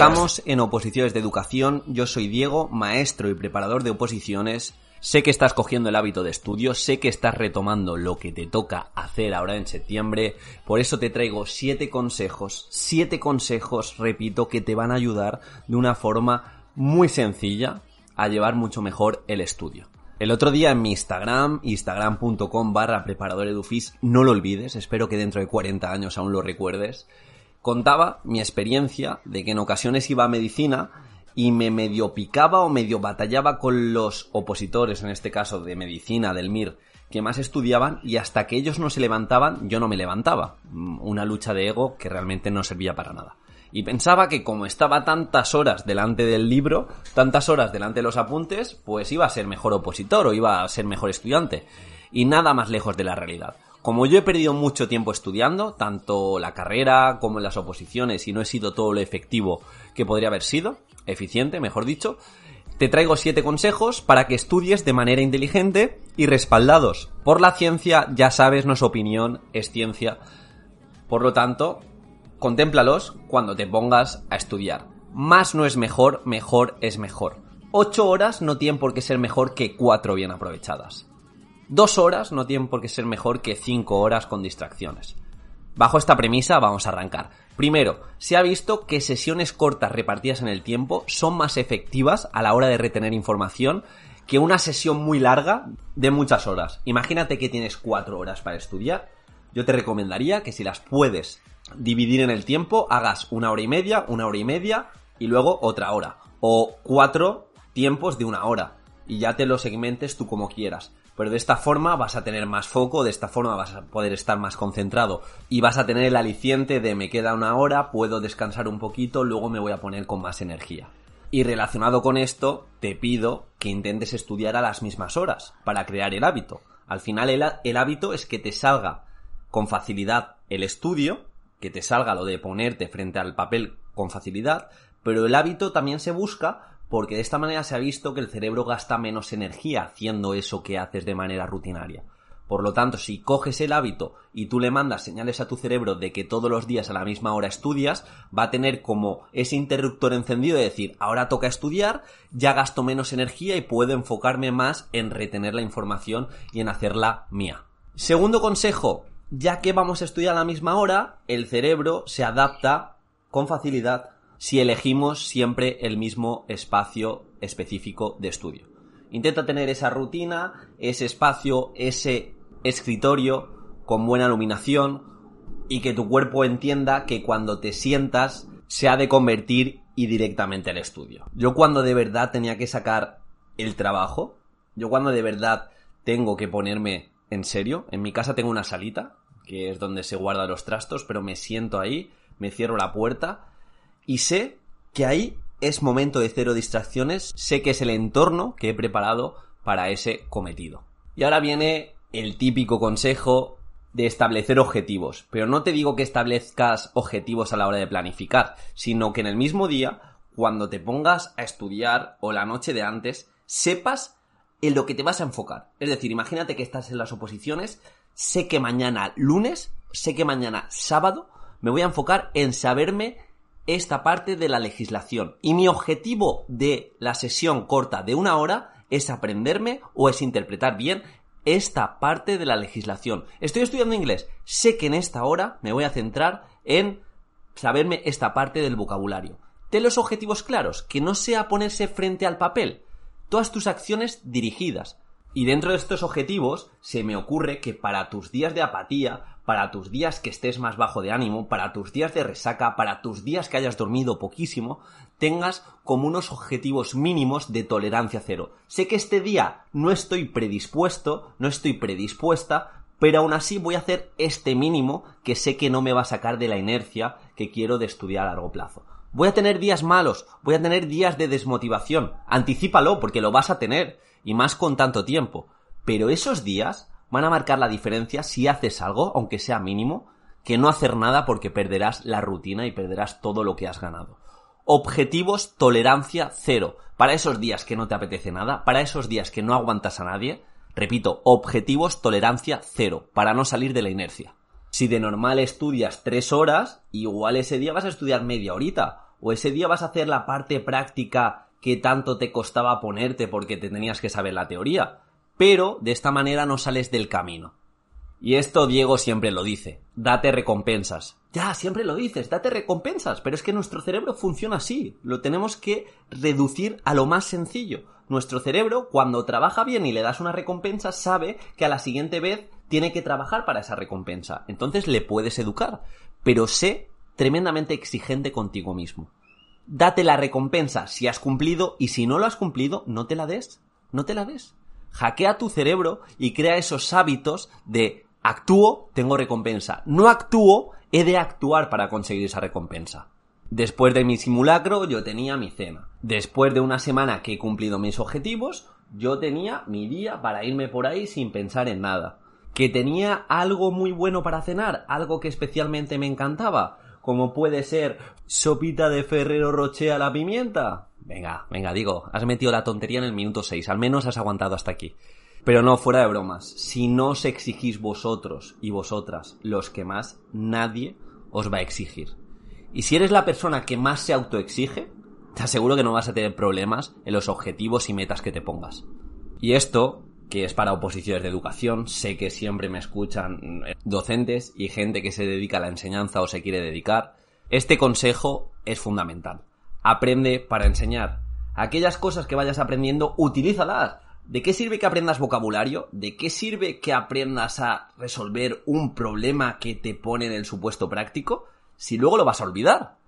Estamos en Oposiciones de Educación. Yo soy Diego, maestro y preparador de oposiciones. Sé que estás cogiendo el hábito de estudio, sé que estás retomando lo que te toca hacer ahora en septiembre. Por eso te traigo siete consejos, siete consejos, repito, que te van a ayudar de una forma muy sencilla a llevar mucho mejor el estudio. El otro día en mi Instagram, instagram.com barra preparador edufis, no lo olvides, espero que dentro de 40 años aún lo recuerdes, contaba mi experiencia de que en ocasiones iba a medicina y me medio picaba o medio batallaba con los opositores, en este caso de medicina, del MIR, que más estudiaban y hasta que ellos no se levantaban, yo no me levantaba. Mm, una lucha de ego que realmente no servía para nada. Y pensaba que como estaba tantas horas delante del libro, tantas horas delante de los apuntes, pues iba a ser mejor opositor o iba a ser mejor estudiante. Y nada más lejos de la realidad. Como yo he perdido mucho tiempo estudiando, tanto la carrera como las oposiciones, y no he sido todo lo efectivo que podría haber sido, eficiente, mejor dicho, te traigo siete consejos para que estudies de manera inteligente y respaldados por la ciencia, ya sabes, no es opinión, es ciencia. Por lo tanto, contémplalos cuando te pongas a estudiar. Más no es mejor, mejor es mejor. Ocho horas no tienen por qué ser mejor que cuatro bien aprovechadas. Dos horas no tienen por qué ser mejor que cinco horas con distracciones. Bajo esta premisa vamos a arrancar. Primero, se ha visto que sesiones cortas repartidas en el tiempo son más efectivas a la hora de retener información que una sesión muy larga de muchas horas. Imagínate que tienes cuatro horas para estudiar. Yo te recomendaría que si las puedes dividir en el tiempo, hagas una hora y media, una hora y media y luego otra hora. O cuatro tiempos de una hora. Y ya te lo segmentes tú como quieras pero de esta forma vas a tener más foco, de esta forma vas a poder estar más concentrado y vas a tener el aliciente de me queda una hora, puedo descansar un poquito, luego me voy a poner con más energía. Y relacionado con esto, te pido que intentes estudiar a las mismas horas para crear el hábito. Al final el, hábito es que te salga con facilidad el estudio, que te salga lo de ponerte frente al papel con facilidad, pero el hábito también se busca porque de esta manera se ha visto que el cerebro gasta menos energía haciendo eso que haces de manera rutinaria. Por lo tanto, si coges el hábito y tú le mandas señales a tu cerebro de que todos los días a la misma hora estudias, va a tener como ese interruptor encendido de decir, ahora toca estudiar, ya gasto menos energía y puedo enfocarme más en retener la información y en hacerla mía. Segundo consejo, ya que vamos a estudiar a la misma hora, el cerebro se adapta con facilidad si elegimos siempre el mismo espacio específico de estudio. Intenta tener esa rutina, ese espacio, ese escritorio con buena iluminación y que tu cuerpo entienda que cuando te sientas se ha de convertir y directamente al estudio. Yo cuando de verdad tenía que sacar el trabajo, yo cuando de verdad tengo que ponerme en serio, en mi casa tengo una salita, que es donde se guardan los trastos, pero me siento ahí, me cierro la puerta y sé que ahí es momento de cero distracciones, sé que es el entorno que he preparado para ese cometido. Y ahora viene el típico consejo de establecer objetivos, pero no te digo que establezcas objetivos a la hora de planificar, sino que en el mismo día, cuando te pongas a estudiar o la noche de antes, sepas en lo que te vas a enfocar. Es decir, imagínate que estás en las oposiciones, sé que mañana lunes, sé que mañana sábado, me voy a enfocar en saberme esta parte de la legislación. Y mi objetivo de la sesión corta de una hora es aprenderme o es interpretar bien esta parte de la legislación. Estoy estudiando inglés. Sé que en esta hora me voy a centrar en saberme esta parte del vocabulario. Ten los objetivos claros, que no sea ponerse frente al papel. Todas tus acciones dirigidas. Y dentro de estos objetivos se me ocurre que para tus días de apatía, para tus días que estés más bajo de ánimo, para tus días de resaca, para tus días que hayas dormido poquísimo, tengas como unos objetivos mínimos de tolerancia cero. Sé que este día no estoy predispuesto, no estoy predispuesta, pero aún así voy a hacer este mínimo que sé que no me va a sacar de la inercia que quiero de estudiar a largo plazo. Voy a tener días malos, voy a tener días de desmotivación. Anticípalo porque lo vas a tener y más con tanto tiempo. Pero esos días van a marcar la diferencia si haces algo, aunque sea mínimo, que no hacer nada porque perderás la rutina y perderás todo lo que has ganado. Objetivos, tolerancia cero. Para esos días que no te apetece nada, para esos días que no aguantas a nadie, Repito, objetivos tolerancia cero, para no salir de la inercia. Si de normal estudias tres horas, igual ese día vas a estudiar media horita, o ese día vas a hacer la parte práctica que tanto te costaba ponerte porque te tenías que saber la teoría. Pero de esta manera no sales del camino. Y esto Diego siempre lo dice, date recompensas. Ya, siempre lo dices, date recompensas, pero es que nuestro cerebro funciona así, lo tenemos que reducir a lo más sencillo. Nuestro cerebro, cuando trabaja bien y le das una recompensa, sabe que a la siguiente vez tiene que trabajar para esa recompensa. Entonces le puedes educar, pero sé tremendamente exigente contigo mismo. Date la recompensa si has cumplido y si no lo has cumplido, no te la des, no te la des. Hackea tu cerebro y crea esos hábitos de Actúo, tengo recompensa. No actúo, he de actuar para conseguir esa recompensa. Después de mi simulacro, yo tenía mi cena. Después de una semana que he cumplido mis objetivos, yo tenía mi día para irme por ahí sin pensar en nada. Que tenía algo muy bueno para cenar, algo que especialmente me encantaba, como puede ser sopita de Ferrero Rocher a la pimienta. Venga, venga, digo, has metido la tontería en el minuto 6, al menos has aguantado hasta aquí. Pero no, fuera de bromas. Si no os exigís vosotros y vosotras los que más, nadie os va a exigir. Y si eres la persona que más se autoexige, te aseguro que no vas a tener problemas en los objetivos y metas que te pongas. Y esto, que es para oposiciones de educación, sé que siempre me escuchan eh, docentes y gente que se dedica a la enseñanza o se quiere dedicar. Este consejo es fundamental. Aprende para enseñar. Aquellas cosas que vayas aprendiendo, utilízalas ¿De qué sirve que aprendas vocabulario? ¿De qué sirve que aprendas a resolver un problema que te pone en el supuesto práctico si luego lo vas a olvidar?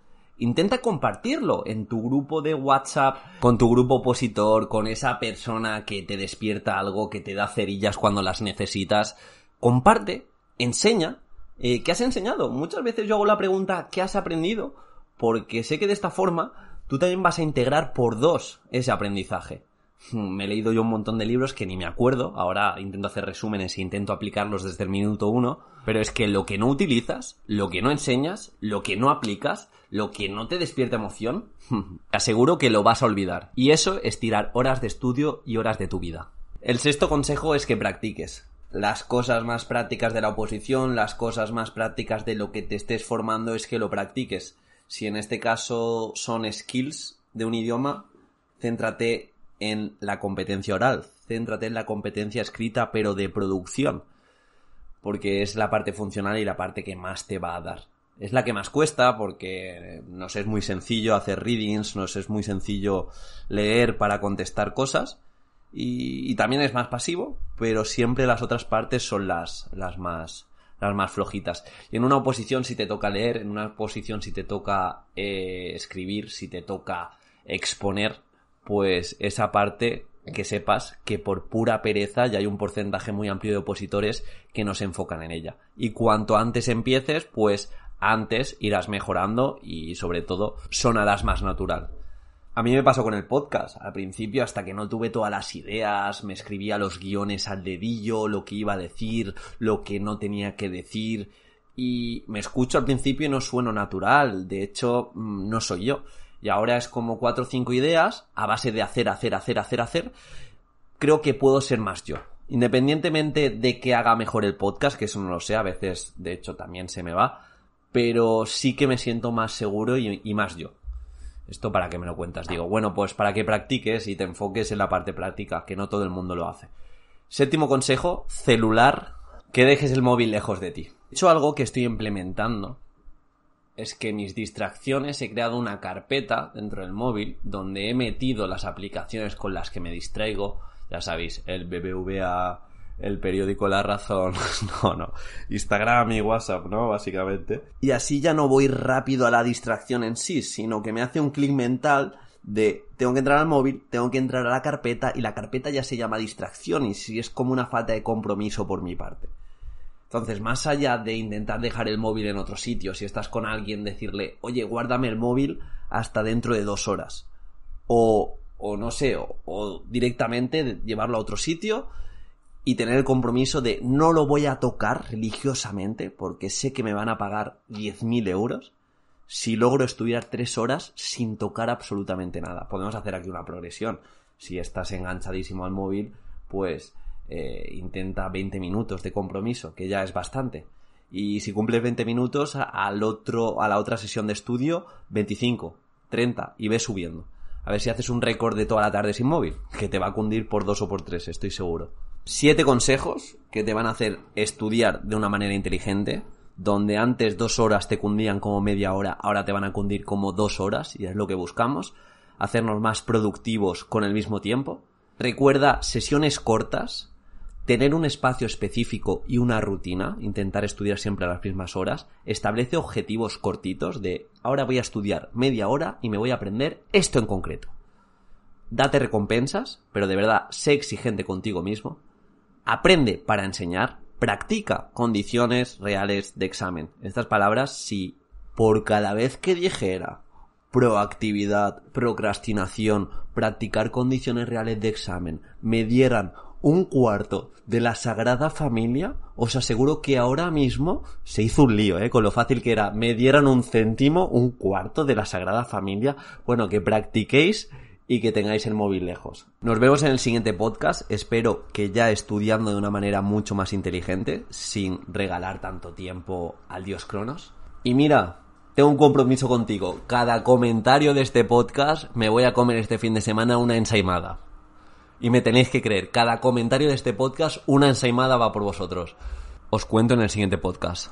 Intenta compartirlo en tu grupo de WhatsApp, con tu grupo opositor, con esa persona que te despierta algo, que te da cerillas cuando las necesitas. Comparte, enseña. Eh, ¿Qué has enseñado? Muchas veces yo hago la pregunta ¿qué has aprendido? Porque sé que de esta forma tú también vas a integrar por dos ese aprendizaje. me he leído yo un montón de libros que ni me acuerdo, ahora intento hacer resúmenes e intento aplicarlos desde el minuto uno, pero es que lo que no utilizas, lo que no enseñas, lo que no aplicas, lo que no te despierta emoción, te aseguro que lo vas a olvidar. Y eso es tirar horas de estudio y horas de tu vida. El sexto consejo es que practiques. Las cosas más prácticas de la oposición, las cosas más prácticas de lo que te estés formando es que lo practiques. Si en este caso son skills de un idioma, céntrate en la competencia oral, céntrate en la competencia escrita, pero de producción, porque es la parte funcional y la parte que más te va a dar. Es la que más cuesta porque nos es muy sencillo hacer readings, nos es muy sencillo leer para contestar cosas y, también es más pasivo, pero siempre las otras partes son las, las más las más flojitas. Y en una oposición si te toca leer, en una oposición si te toca eh, escribir, si te toca exponer, pues esa parte que sepas que por pura pereza ya hay un porcentaje muy amplio de opositores que no se enfocan en ella. Y cuanto antes empieces, pues antes irás mejorando y sobre todo sonarás más natural. A mí me pasó con el podcast. Al principio, hasta que no tuve todas las ideas, me escribía los guiones al dedillo, lo que iba a decir, lo que no tenía que decir. Y me escucho al principio y no sueno natural. De hecho, mm, no soy yo y ahora es como cuatro o cinco ideas a base de hacer, hacer, hacer, hacer, hacer, creo que puedo ser más yo. Independientemente de que haga mejor el podcast, que eso no lo sé, a veces de hecho también se me va, pero sí que me siento más seguro y, más yo. Esto para que me lo cuentas. Digo, bueno, pues para que practiques y te enfoques en la parte práctica, que no todo el mundo lo hace. Séptimo consejo, celular, que dejes el móvil lejos de ti. He hecho algo que estoy implementando es que mis distracciones he creado una carpeta dentro del móvil donde he metido las aplicaciones con las que me distraigo. Ya sabéis, el BBVA, el periódico La Razón, no, no, Instagram y WhatsApp, ¿no? Básicamente. Y así ya no voy rápido a la distracción en sí, sino que me hace un clic mental de tengo que entrar al móvil, tengo que entrar a la carpeta y la carpeta ya se llama distracción y si es como una falta de compromiso por mi parte. Entonces, más allá de intentar dejar el móvil en otro sitio, si estás con alguien, decirle, oye, guárdame el móvil hasta dentro de dos horas. O, o no sé, o, directamente llevarlo a otro sitio y tener el compromiso de no lo voy a tocar religiosamente porque sé que me van a pagar 10.000 euros si logro estudiar tres horas sin tocar absolutamente nada. Podemos hacer aquí una progresión. Si estás enganchadísimo al móvil, pues eh, intenta 20 minutos de compromiso, que ya es bastante. Y si cumples 20 minutos, al otro, a la otra sesión de estudio, 25, 30, y ves subiendo. A ver si haces un récord de toda la tarde sin móvil, que te va a cundir por dos o por tres, estoy seguro. Siete consejos que te van a hacer estudiar de una manera inteligente, donde antes dos horas te cundían como media hora, ahora te van a cundir como dos horas, y es lo que buscamos, hacernos más productivos con el mismo tiempo. Recuerda sesiones cortas, tener un espacio específico y una rutina, intentar estudiar siempre a las mismas horas, establece objetivos cortitos de ahora voy a estudiar media hora y me voy a aprender esto en concreto. Date recompensas, pero de verdad sé exigente contigo mismo. Aprende para enseñar, practica condiciones reales de examen. Estas palabras, si por cada vez que dijera proactividad, procrastinación, practicar condiciones reales de examen, me dieran un cuarto de la Sagrada Familia, os aseguro que ahora mismo se hizo un lío, ¿eh? Con lo fácil que era, me dieran un céntimo, un cuarto de la Sagrada Familia. Bueno, que practiquéis y que tengáis el móvil lejos. Nos vemos en el siguiente podcast. Espero que ya estudiando de una manera mucho más inteligente, sin regalar tanto tiempo al dios Cronos. Y mira, tengo un compromiso contigo. Cada comentario de este podcast me voy a comer este fin de semana una ensaimada. Y me tenéis que creer, cada comentario de este podcast, una ensaimada va por vosotros. Os cuento en el siguiente podcast.